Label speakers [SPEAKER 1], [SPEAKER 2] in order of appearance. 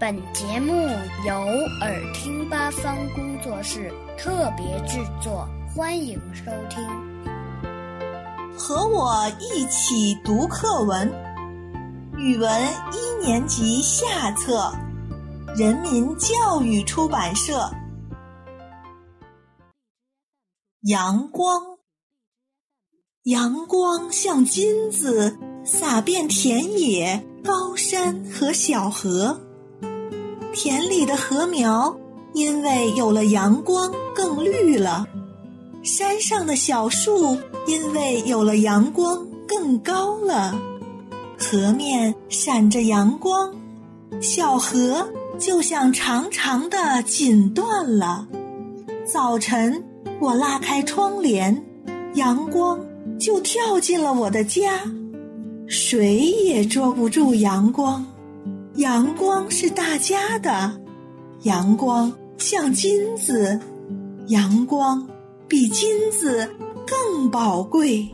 [SPEAKER 1] 本节目由耳听八方工作室特别制作，欢迎收听。
[SPEAKER 2] 和我一起读课文，语文一年级下册，人民教育出版社。阳光，阳光像金子洒遍田野、高山和小河。田里的禾苗因为有了阳光更绿了，山上的小树因为有了阳光更高了。河面闪着阳光，小河就像长长的锦缎了。早晨，我拉开窗帘，阳光就跳进了我的家，谁也捉不住阳光。阳光是大家的，阳光像金子，阳光比金子更宝贵。